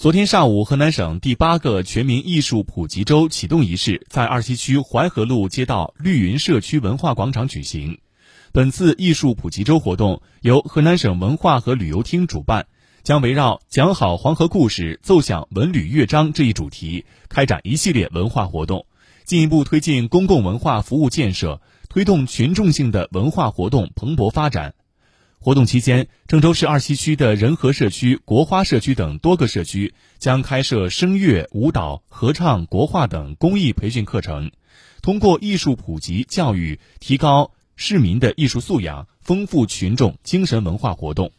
昨天上午，河南省第八个全民艺术普及周启动仪式在二七区淮河路街道绿云社区文化广场举行。本次艺术普及周活动由河南省文化和旅游厅主办，将围绕“讲好黄河故事，奏响文旅乐章”这一主题，开展一系列文化活动，进一步推进公共文化服务建设，推动群众性的文化活动蓬勃发展。活动期间，郑州市二七区的仁和社区、国花社区等多个社区将开设声乐、舞蹈、合唱、国画等公益培训课程，通过艺术普及教育，提高市民的艺术素养，丰富群众精神文化活动。